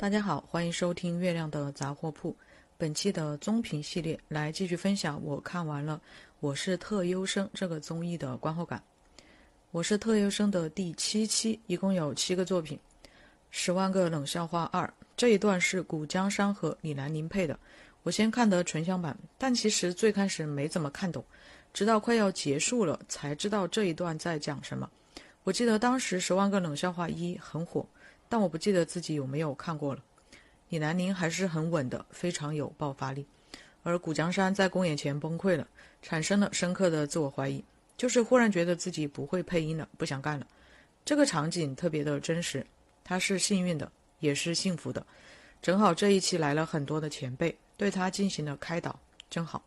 大家好，欢迎收听月亮的杂货铺。本期的综评系列来继续分享我看完了《我是特优生》这个综艺的观后感。《我是特优生》的第七期一共有七个作品，《十万个冷笑话二》这一段是古江山和李兰玲配的。我先看的纯享版，但其实最开始没怎么看懂，直到快要结束了才知道这一段在讲什么。我记得当时《十万个冷笑话一》很火。但我不记得自己有没有看过了。李南宁还是很稳的，非常有爆发力。而古江山在公演前崩溃了，产生了深刻的自我怀疑，就是忽然觉得自己不会配音了，不想干了。这个场景特别的真实，他是幸运的，也是幸福的。正好这一期来了很多的前辈，对他进行了开导，真好。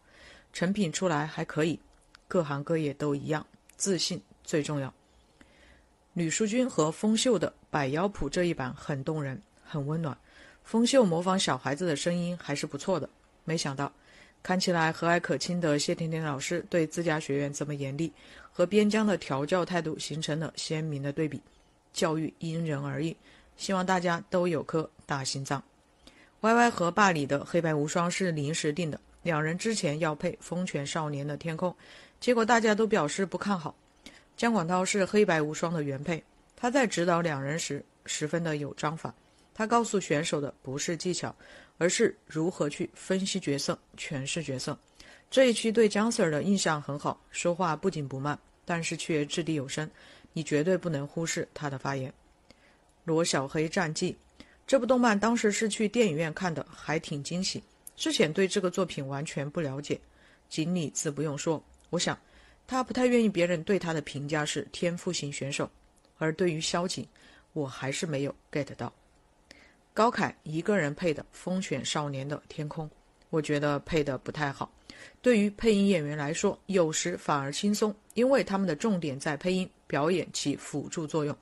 成品出来还可以，各行各业都一样，自信最重要。吕淑君和封秀的百妖谱这一版很动人，很温暖。风秀模仿小孩子的声音还是不错的。没想到，看起来和蔼可亲的谢甜甜老师对自家学员这么严厉，和边疆的调教态度形成了鲜明的对比。教育因人而异，希望大家都有颗大心脏。Y Y 和霸里的黑白无双是临时定的，两人之前要配《风犬少年的天空》，结果大家都表示不看好。姜广涛是黑白无双的原配，他在指导两人时十分的有章法。他告诉选手的不是技巧，而是如何去分析角色、诠释角色。这一期对姜 Sir 的印象很好，说话不紧不慢，但是却掷地有声，你绝对不能忽视他的发言。《罗小黑战记》这部动漫当时是去电影院看的，还挺惊喜。之前对这个作品完全不了解，锦鲤自不用说，我想。他不太愿意别人对他的评价是天赋型选手，而对于萧景，我还是没有 get 到。高凯一个人配的《风犬少年的天空》，我觉得配的不太好。对于配音演员来说，有时反而轻松，因为他们的重点在配音，表演起辅助作用。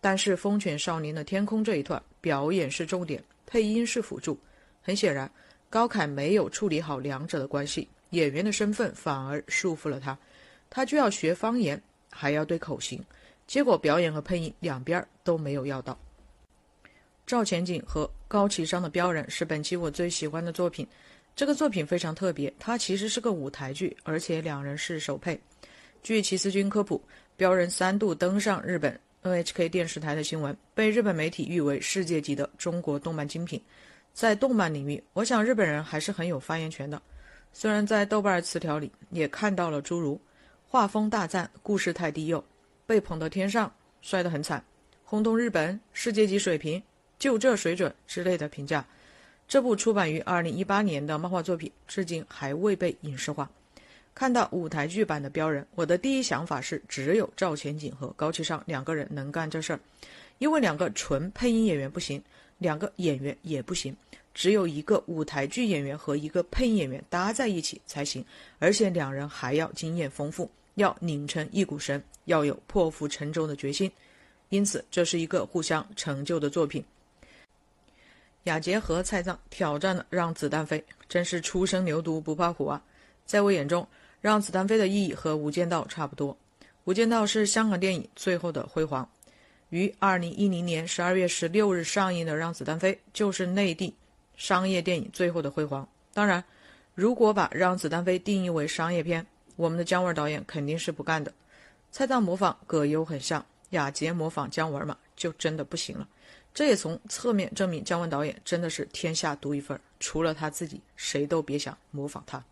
但是《风犬少年的天空》这一段，表演是重点，配音是辅助。很显然，高凯没有处理好两者的关系，演员的身份反而束缚了他。他就要学方言，还要对口型，结果表演和配音两边都没有要到。赵钱景和高启商的标人是本期我最喜欢的作品。这个作品非常特别，它其实是个舞台剧，而且两人是首配。据齐思君科普，标人三度登上日本 NHK 电视台的新闻，被日本媒体誉为世界级的中国动漫精品。在动漫领域，我想日本人还是很有发言权的。虽然在豆瓣词条里也看到了诸如。画风大赞，故事太低幼，被捧到天上，摔得很惨，轰动日本，世界级水平，就这水准之类的评价。这部出版于二零一八年的漫画作品，至今还未被影视化。看到舞台剧版的标人，我的第一想法是，只有赵钱景和高启尚两个人能干这事儿，因为两个纯配音演员不行，两个演员也不行。只有一个舞台剧演员和一个配音演员搭在一起才行，而且两人还要经验丰富。要拧成一股绳，要有破釜沉舟的决心，因此这是一个互相成就的作品。雅洁和蔡藏挑战了让子弹飞，真是初生牛犊不怕虎啊！在我眼中，让子弹飞的意义和《无间道》差不多，《无间道》是香港电影最后的辉煌，于二零一零年十二月十六日上映的《让子弹飞》就是内地商业电影最后的辉煌。当然，如果把《让子弹飞》定义为商业片，我们的姜文导演肯定是不干的，蔡瑁模仿葛优很像，雅洁模仿姜文嘛，就真的不行了。这也从侧面证明姜文导演真的是天下独一份，除了他自己，谁都别想模仿他。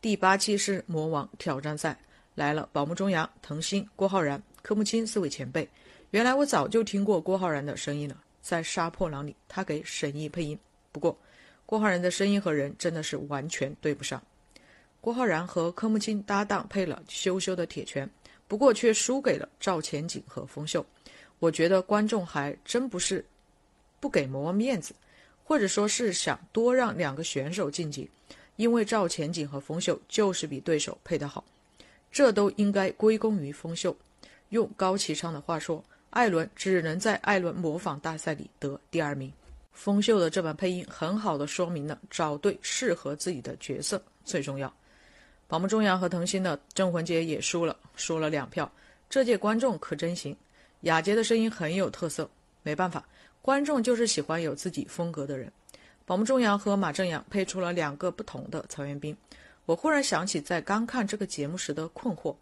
第八期是魔王挑战赛，来了宝木中阳、滕星、郭浩然、柯木青四位前辈。原来我早就听过郭浩然的声音了。在《杀破狼》里，他给沈毅配音。不过，郭浩然的声音和人真的是完全对不上。郭浩然和柯木青搭档配了羞羞的铁拳，不过却输给了赵钱景和封秀。我觉得观众还真不是不给魔王面子，或者说是想多让两个选手晋级，因为赵钱景和封秀就是比对手配得好，这都应该归功于封秀。用高启昌的话说。艾伦只能在艾伦模仿大赛里得第二名。封秀的这版配音很好的说明了找对适合自己的角色最重要。宝木中阳和腾讯的镇魂街也输了，输了两票。这届观众可真行，雅洁的声音很有特色，没办法，观众就是喜欢有自己风格的人。宝木中阳和马正阳配出了两个不同的曹元斌。我忽然想起在刚看这个节目时的困惑，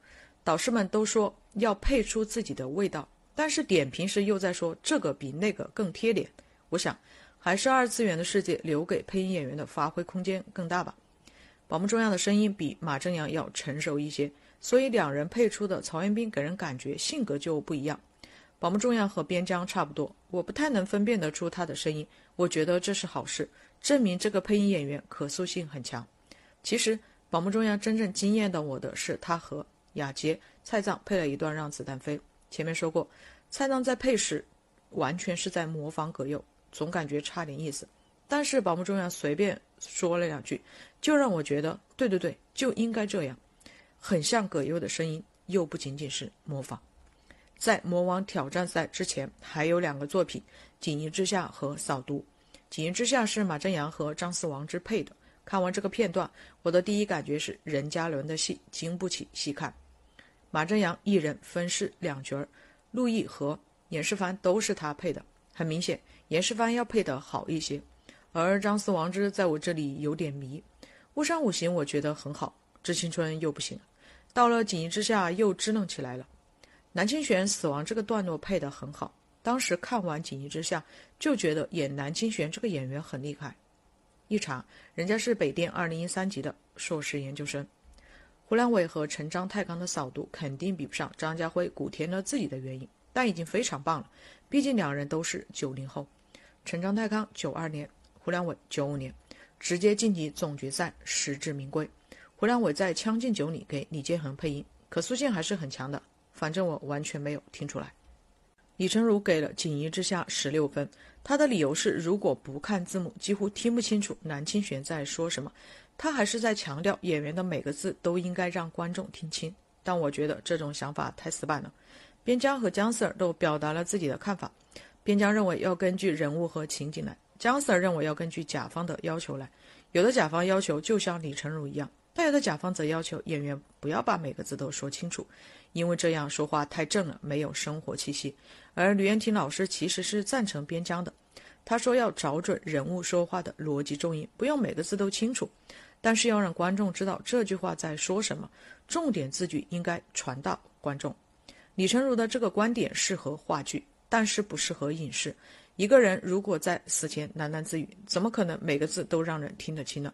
导师们都说要配出自己的味道，但是点评时又在说这个比那个更贴脸。我想，还是二次元的世界留给配音演员的发挥空间更大吧。宝木中央的声音比马正阳要成熟一些，所以两人配出的曹元斌给人感觉性格就不一样。宝木中央和边疆差不多，我不太能分辨得出他的声音，我觉得这是好事，证明这个配音演员可塑性很强。其实。宝木中央真正惊艳到我的是他和雅洁、蔡藏配了一段《让子弹飞》。前面说过，蔡藏在配时完全是在模仿葛优，总感觉差点意思。但是宝木中央随便说了两句，就让我觉得，对对对，就应该这样，很像葛优的声音，又不仅仅是模仿。在魔王挑战赛之前，还有两个作品，《锦衣之下》和《扫毒》。《锦衣之下》是马正阳和张思王之配的。看完这个片段，我的第一感觉是任嘉伦的戏经不起细看。马正阳一人分饰两角，陆毅和严世蕃都是他配的。很明显，严世蕃要配得好一些。而张思王之在我这里有点迷。巫山五行我觉得很好，致青春又不行，到了锦衣之下又支棱起来了。南清玄死亡这个段落配得很好，当时看完锦衣之下就觉得演南清玄这个演员很厉害。一查，人家是北电二零一三级的硕士研究生。胡良伟和陈章太康的扫毒肯定比不上张家辉、古天乐自己的原因，但已经非常棒了。毕竟两人都是九零后，陈章太康九二年，胡良伟九五年，直接晋级总决赛，实至名归。胡良伟在《将进酒》里给李建恒配音，可塑性还是很强的，反正我完全没有听出来。李成儒给了《锦衣之下》十六分，他的理由是，如果不看字幕，几乎听不清楚南清玄在说什么。他还是在强调演员的每个字都应该让观众听清，但我觉得这种想法太死板了。边疆和姜 Sir 都表达了自己的看法，边疆认为要根据人物和情景来，姜 Sir 认为要根据甲方的要求来。有的甲方要求就像李成儒一样，但有的甲方则要求演员不要把每个字都说清楚。因为这样说话太正了，没有生活气息。而吕燕婷老师其实是赞成边疆的，他说要找准人物说话的逻辑重音，不用每个字都清楚，但是要让观众知道这句话在说什么，重点字句应该传到观众。李成儒的这个观点适合话剧，但是不适合影视。一个人如果在死前喃喃自语，怎么可能每个字都让人听得清呢？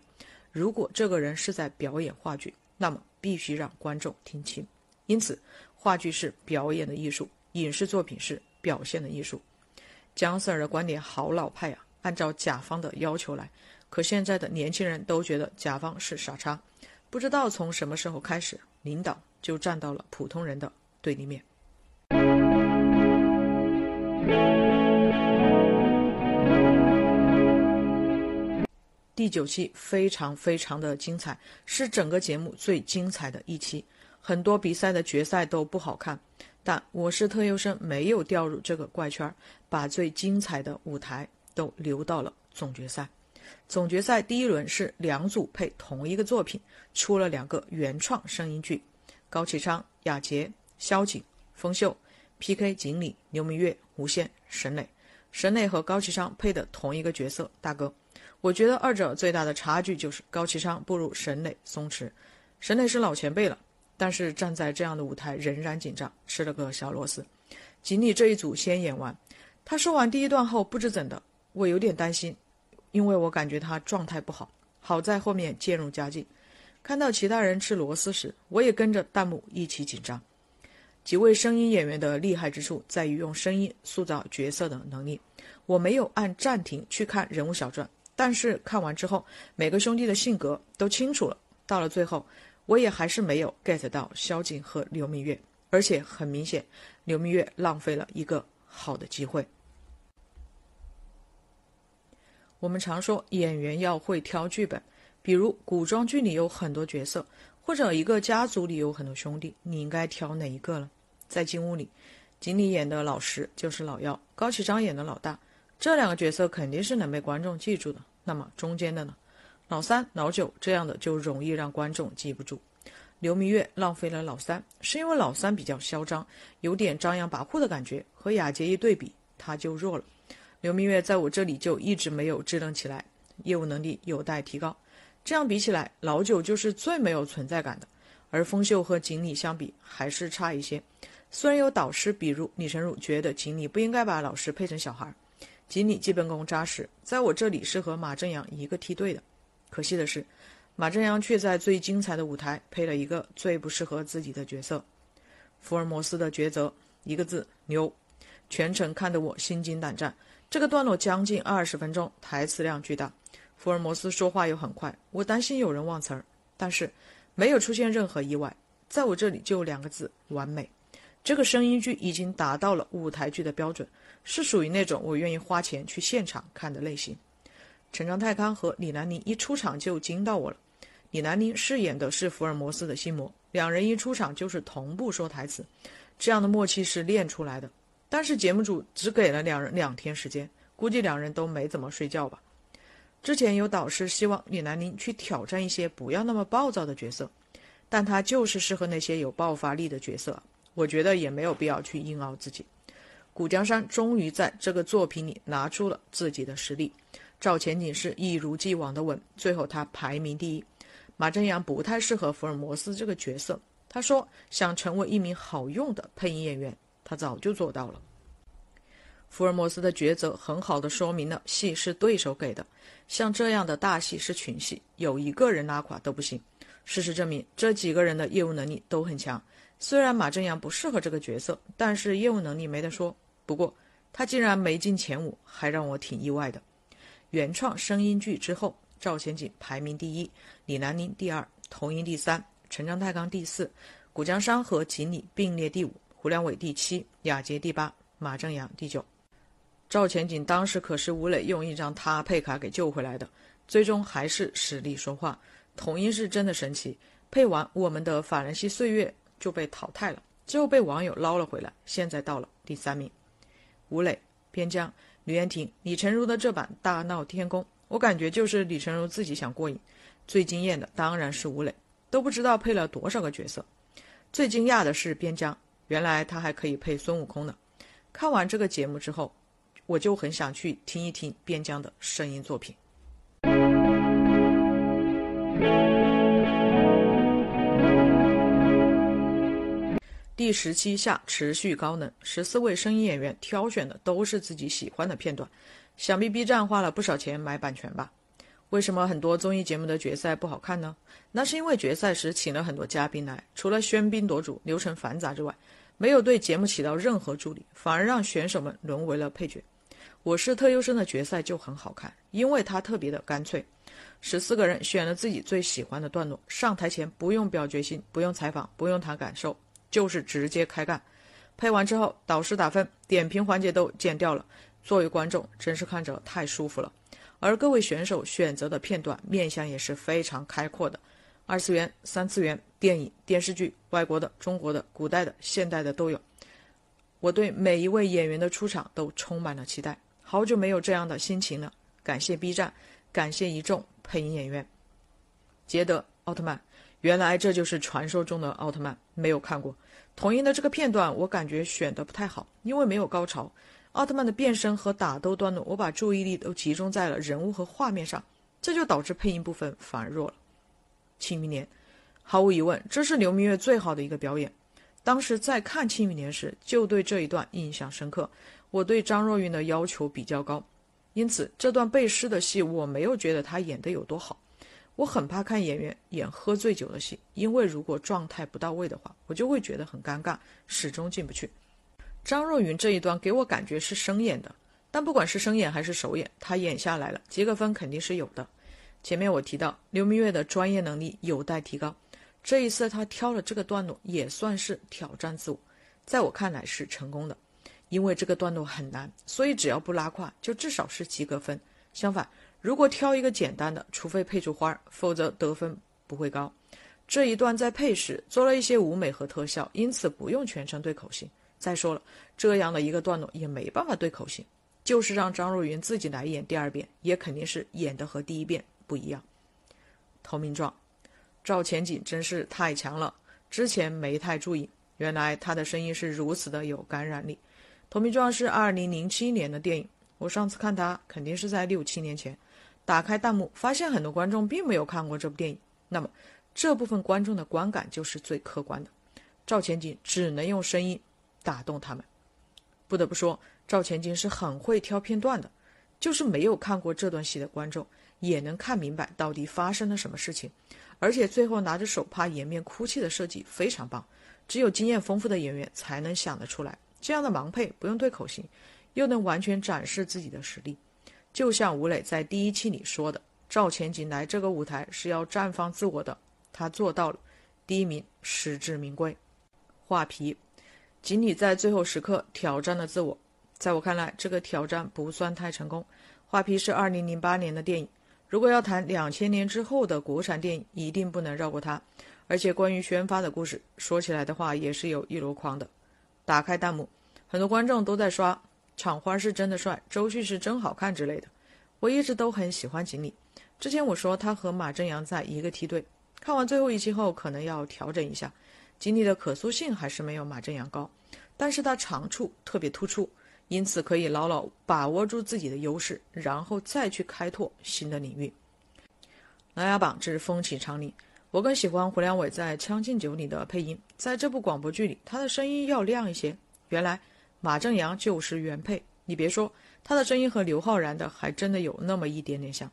如果这个人是在表演话剧，那么必须让观众听清。因此，话剧是表演的艺术，影视作品是表现的艺术。姜 Sir 的观点好老派啊，按照甲方的要求来。可现在的年轻人都觉得甲方是傻叉，不知道从什么时候开始，领导就站到了普通人的对立面。第九期非常非常的精彩，是整个节目最精彩的一期。很多比赛的决赛都不好看，但我是特优生，没有掉入这个怪圈，把最精彩的舞台都留到了总决赛。总决赛第一轮是两组配同一个作品，出了两个原创声音剧：高启昌、雅洁、萧景、封秀，PK 锦鲤、刘明月、无限、沈磊。沈磊和高启昌配的同一个角色大哥。我觉得二者最大的差距就是高启昌不如沈磊松弛，沈磊是老前辈了。但是站在这样的舞台仍然紧张，吃了个小螺丝。锦鲤这一组先演完，他说完第一段后，不知怎的，我有点担心，因为我感觉他状态不好。好在后面渐入佳境，看到其他人吃螺丝时，我也跟着弹幕一起紧张。几位声音演员的厉害之处在于用声音塑造角色的能力。我没有按暂停去看人物小传，但是看完之后，每个兄弟的性格都清楚了。到了最后。我也还是没有 get 到萧景和刘明月，而且很明显，刘明月浪费了一个好的机会。我们常说演员要会挑剧本，比如古装剧里有很多角色，或者一个家族里有很多兄弟，你应该挑哪一个呢？在金屋里，锦鲤演的老十就是老幺，高启章演的老大，这两个角色肯定是能被观众记住的。那么中间的呢？老三、老九这样的就容易让观众记不住。刘明月浪费了老三，是因为老三比较嚣张，有点张扬跋扈的感觉，和雅洁一对比，他就弱了。刘明月在我这里就一直没有支棱起来，业务能力有待提高。这样比起来，老九就是最没有存在感的，而风秀和锦鲤相比还是差一些。虽然有导师，比如李晨儒觉得锦鲤不应该把老师配成小孩，锦鲤基本功扎实，在我这里是和马正阳一个梯队的。可惜的是，马正阳却在最精彩的舞台配了一个最不适合自己的角色——福尔摩斯的抉择，一个字牛。全程看得我心惊胆战。这个段落将近二十分钟，台词量巨大，福尔摩斯说话又很快，我担心有人忘词儿，但是没有出现任何意外，在我这里就两个字：完美。这个声音剧已经达到了舞台剧的标准，是属于那种我愿意花钱去现场看的类型。陈章泰康和李南宁一出场就惊到我了。李南宁饰演的是福尔摩斯的心魔，两人一出场就是同步说台词，这样的默契是练出来的。但是节目组只给了两人两天时间，估计两人都没怎么睡觉吧。之前有导师希望李南宁去挑战一些不要那么暴躁的角色，但他就是适合那些有爆发力的角色。我觉得也没有必要去硬熬自己。古江山终于在这个作品里拿出了自己的实力。赵钱景是一如既往的稳，最后他排名第一。马正阳不太适合福尔摩斯这个角色，他说想成为一名好用的配音演员，他早就做到了。福尔摩斯的抉择很好的说明了戏是对手给的，像这样的大戏是群戏，有一个人拉垮都不行。事实证明，这几个人的业务能力都很强。虽然马正阳不适合这个角色，但是业务能力没得说。不过他竟然没进前五，还让我挺意外的。原创声音剧之后，赵钱景排名第一，李南宁第二，童音第三，陈章泰刚第四，古江山和锦鲤并列第五，胡良伟第七，雅洁第八，马正阳第九。赵钱景当时可是吴磊用一张他配卡给救回来的，最终还是实力说话。童音是真的神奇，配完《我们的法兰西岁月》。就被淘汰了，之后被网友捞了回来，现在到了第三名。吴磊、边疆、吕彦婷、李成儒的这版《大闹天宫》，我感觉就是李成儒自己想过瘾。最惊艳的当然是吴磊，都不知道配了多少个角色。最惊讶的是边疆，原来他还可以配孙悟空呢。看完这个节目之后，我就很想去听一听边疆的声音作品。第十七下持续高能，十四位声音演员挑选的都是自己喜欢的片段，想必 B 站花了不少钱买版权吧？为什么很多综艺节目的决赛不好看呢？那是因为决赛时请了很多嘉宾来，除了喧宾夺主、流程繁杂之外，没有对节目起到任何助力，反而让选手们沦为了配角。我是特优生的决赛就很好看，因为它特别的干脆，十四个人选了自己最喜欢的段落，上台前不用表决心，不用采访，不用谈感受。就是直接开干，配完之后导师打分，点评环节都剪掉了。作为观众，真是看着太舒服了。而各位选手选择的片段面向也是非常开阔的，二次元、三次元、电影、电视剧、外国的、中国的、古代的、现代的都有。我对每一位演员的出场都充满了期待，好久没有这样的心情了。感谢 B 站，感谢一众配音演员。捷德奥特曼。原来这就是传说中的奥特曼，没有看过。童音的这个片段，我感觉选的不太好，因为没有高潮。奥特曼的变身和打斗段落，我把注意力都集中在了人物和画面上，这就导致配音部分反而弱了。庆余年，毫无疑问，这是刘明月最好的一个表演。当时在看庆余年时，就对这一段印象深刻。我对张若昀的要求比较高，因此这段背诗的戏，我没有觉得他演的有多好。我很怕看演员演喝醉酒的戏，因为如果状态不到位的话，我就会觉得很尴尬，始终进不去。张若昀这一段给我感觉是生演的，但不管是生演还是首演，他演下来了，及格分肯定是有的。前面我提到刘明月的专业能力有待提高，这一次他挑了这个段落也算是挑战自我，在我看来是成功的，因为这个段落很难，所以只要不拉胯，就至少是及格分。相反。如果挑一个简单的，除非配出花儿，否则得分不会高。这一段在配时做了一些舞美和特效，因此不用全程对口型。再说了，这样的一个段落也没办法对口型，就是让张若昀自己来演第二遍，也肯定是演的和第一遍不一样。投名状，赵钱景真是太强了，之前没太注意，原来他的声音是如此的有感染力。《投名状》是二零零七年的电影，我上次看他肯定是在六七年前。打开弹幕，发现很多观众并没有看过这部电影，那么这部分观众的观感就是最客观的。赵钱景只能用声音打动他们。不得不说，赵钱景是很会挑片段的，就是没有看过这段戏的观众也能看明白到底发生了什么事情。而且最后拿着手帕掩面哭泣的设计非常棒，只有经验丰富的演员才能想得出来。这样的盲配不用对口型，又能完全展示自己的实力。就像吴磊在第一期里说的，赵钱景来这个舞台是要绽放自我的，他做到了，第一名实至名归。画皮，锦鲤在最后时刻挑战了自我，在我看来，这个挑战不算太成功。画皮是二零零八年的电影，如果要谈两千年之后的国产电影，一定不能绕过它。而且关于宣发的故事，说起来的话也是有一箩筐的。打开弹幕，很多观众都在刷。厂花是真的帅，周迅是真好看之类的。我一直都很喜欢锦鲤。之前我说他和马正阳在一个梯队，看完最后一期后可能要调整一下。锦鲤的可塑性还是没有马正阳高，但是他长处特别突出，因此可以牢牢把握住自己的优势，然后再去开拓新的领域。琅琊榜之风起长林，我更喜欢胡良伟在《将进酒》里的配音，在这部广播剧里，他的声音要亮一些。原来。马正阳就是原配，你别说，他的声音和刘昊然的还真的有那么一点点像。《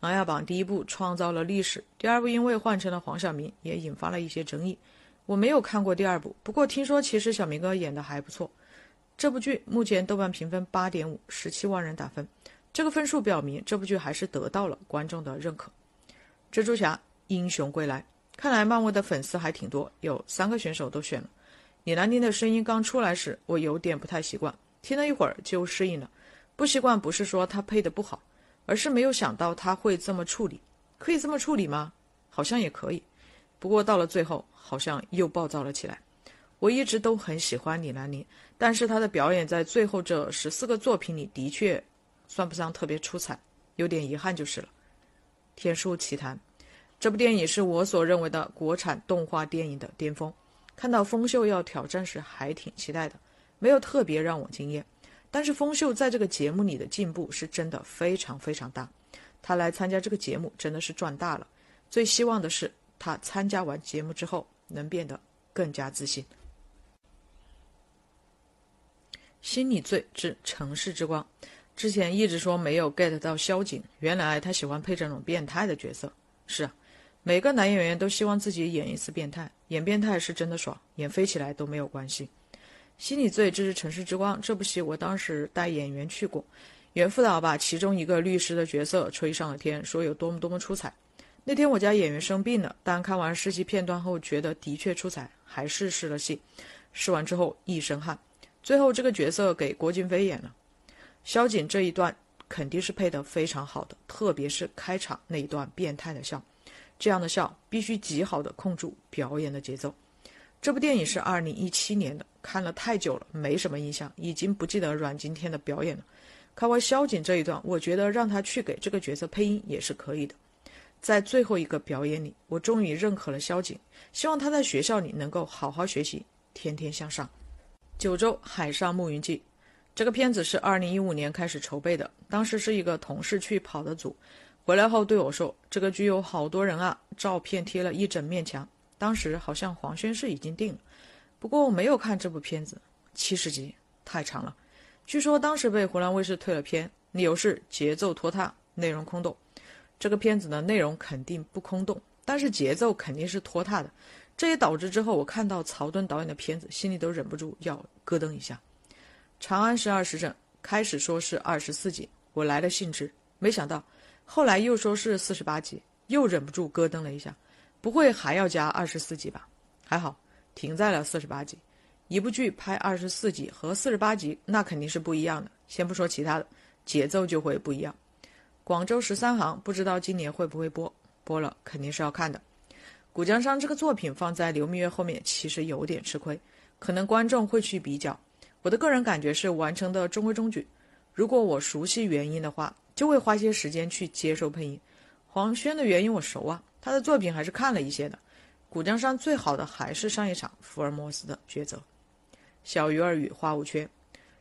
琅琊榜》第一部创造了历史，第二部因为换成了黄晓明，也引发了一些争议。我没有看过第二部，不过听说其实小明哥演的还不错。这部剧目前豆瓣评分八点五，十七万人打分，这个分数表明这部剧还是得到了观众的认可。蜘蛛侠英雄归来，看来漫威的粉丝还挺多，有三个选手都选了。李兰妮的声音刚出来时，我有点不太习惯，听了一会儿就适应了。不习惯不是说她配的不好，而是没有想到她会这么处理。可以这么处理吗？好像也可以。不过到了最后，好像又暴躁了起来。我一直都很喜欢李兰妮，但是她的表演在最后这十四个作品里的确算不上特别出彩，有点遗憾就是了。《天书奇谈》这部电影是我所认为的国产动画电影的巅峰。看到风秀要挑战时，还挺期待的，没有特别让我惊艳。但是风秀在这个节目里的进步是真的非常非常大，他来参加这个节目真的是赚大了。最希望的是他参加完节目之后能变得更加自信。心理罪之城市之光，之前一直说没有 get 到萧景，原来他喜欢配这种变态的角色。是啊。每个男演员都希望自己演一次变态，演变态是真的爽，演飞起来都没有关系。心理罪，这是城市之光。这部戏我当时带演员去过，袁副导把其中一个律师的角色吹上了天，说有多么多么出彩。那天我家演员生病了，但看完试戏片段后觉得的确出彩，还是试了戏。试完之后一身汗。最后这个角色给郭京飞演了，萧瑾这一段肯定是配得非常好的，特别是开场那一段变态的笑。这样的笑必须极好的控住表演的节奏。这部电影是二零一七年的，看了太久了，没什么印象，已经不记得阮经天的表演了。看完萧景这一段，我觉得让他去给这个角色配音也是可以的。在最后一个表演里，我终于认可了萧景，希望他在学校里能够好好学习，天天向上。九州海上牧云记，这个片子是二零一五年开始筹备的，当时是一个同事去跑的组。回来后对我说：“这个剧有好多人啊，照片贴了一整面墙。”当时好像黄轩是已经定了，不过我没有看这部片子，七十集太长了。据说当时被湖南卫视退了片，理由是节奏拖沓，内容空洞。这个片子的内容肯定不空洞，但是节奏肯定是拖沓的。这也导致之后我看到曹盾导演的片子，心里都忍不住要咯噔一下。《长安十二时辰》开始说是二十四集，我来了兴致，没想到。后来又说是四十八集，又忍不住咯噔了一下，不会还要加二十四集吧？还好，停在了四十八集。一部剧拍二十四集和四十八集，那肯定是不一样的。先不说其他的，节奏就会不一样。广州十三行不知道今年会不会播，播了肯定是要看的。古江山这个作品放在流蜜月后面，其实有点吃亏，可能观众会去比较。我的个人感觉是完成的中规中矩。如果我熟悉原因的话。就会花些时间去接受配音。黄轩的原因我熟啊，他的作品还是看了一些的。古江山最好的还是上一场福尔摩斯的抉择。小鱼儿与花无缺，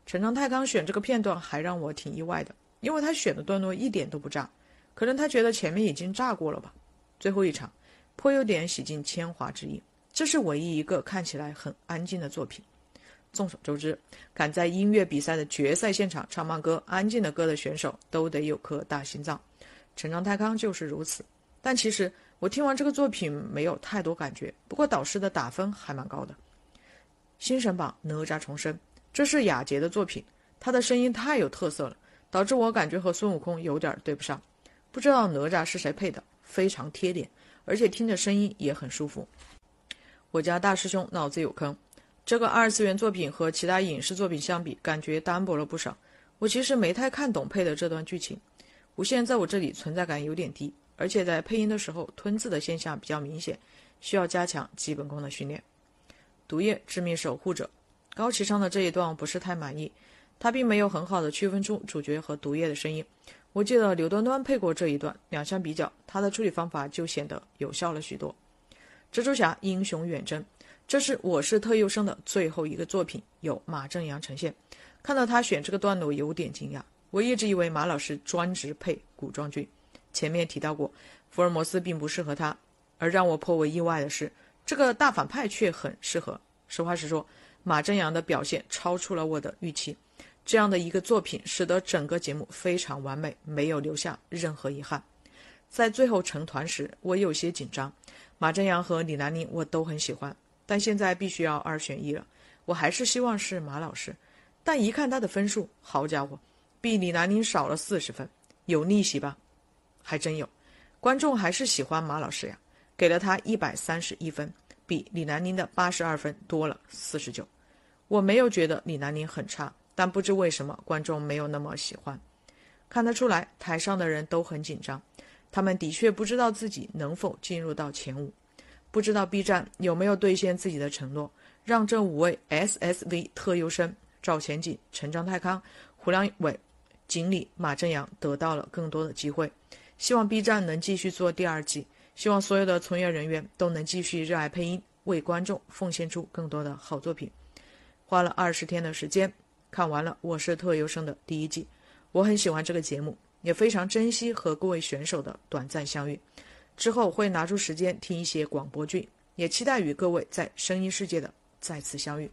陈章太刚选这个片段还让我挺意外的，因为他选的段落一点都不炸，可能他觉得前面已经炸过了吧。最后一场，颇有点洗尽铅华之意。这是唯一一个看起来很安静的作品。众所周知，敢在音乐比赛的决赛现场唱慢歌、安静的歌的选手都得有颗大心脏。陈章太康就是如此。但其实我听完这个作品没有太多感觉，不过导师的打分还蛮高的。新神榜哪吒重生，这是雅洁的作品，他的声音太有特色了，导致我感觉和孙悟空有点对不上。不知道哪吒是谁配的，非常贴脸，而且听着声音也很舒服。我家大师兄脑子有坑，这个二次元作品和其他影视作品相比，感觉单薄了不少。我其实没太看懂配的这段剧情，无限在我这里存在感有点低。而且在配音的时候，吞字的现象比较明显，需要加强基本功的训练。毒液致命守护者，高启昌的这一段我不是太满意，他并没有很好的区分出主角和毒液的声音。我记得刘端端配过这一段，两相比较，他的处理方法就显得有效了许多。蜘蛛侠英雄远征，这是我是特优生的最后一个作品，由马正阳呈现。看到他选这个段落，有点惊讶。我一直以为马老师专职配古装剧。前面提到过，福尔摩斯并不适合他，而让我颇为意外的是，这个大反派却很适合。实话实说，马正阳的表现超出了我的预期。这样的一个作品，使得整个节目非常完美，没有留下任何遗憾。在最后成团时，我有些紧张。马正阳和李南宁我都很喜欢，但现在必须要二选一了，我还是希望是马老师。但一看他的分数，好家伙，比李南宁少了四十分，有逆袭吧？还真有，观众还是喜欢马老师呀，给了他一百三十一分，比李南宁的八十二分多了四十九。我没有觉得李南宁很差，但不知为什么观众没有那么喜欢。看得出来，台上的人都很紧张，他们的确不知道自己能否进入到前五，不知道 B 站有没有兑现自己的承诺，让这五位 SSV 特优生赵前景、陈章太康、胡良伟、锦鲤、马正阳得到了更多的机会。希望 B 站能继续做第二季，希望所有的从业人员都能继续热爱配音，为观众奉献出更多的好作品。花了二十天的时间看完了《我是特优生》的第一季，我很喜欢这个节目，也非常珍惜和各位选手的短暂相遇。之后会拿出时间听一些广播剧，也期待与各位在声音世界的再次相遇。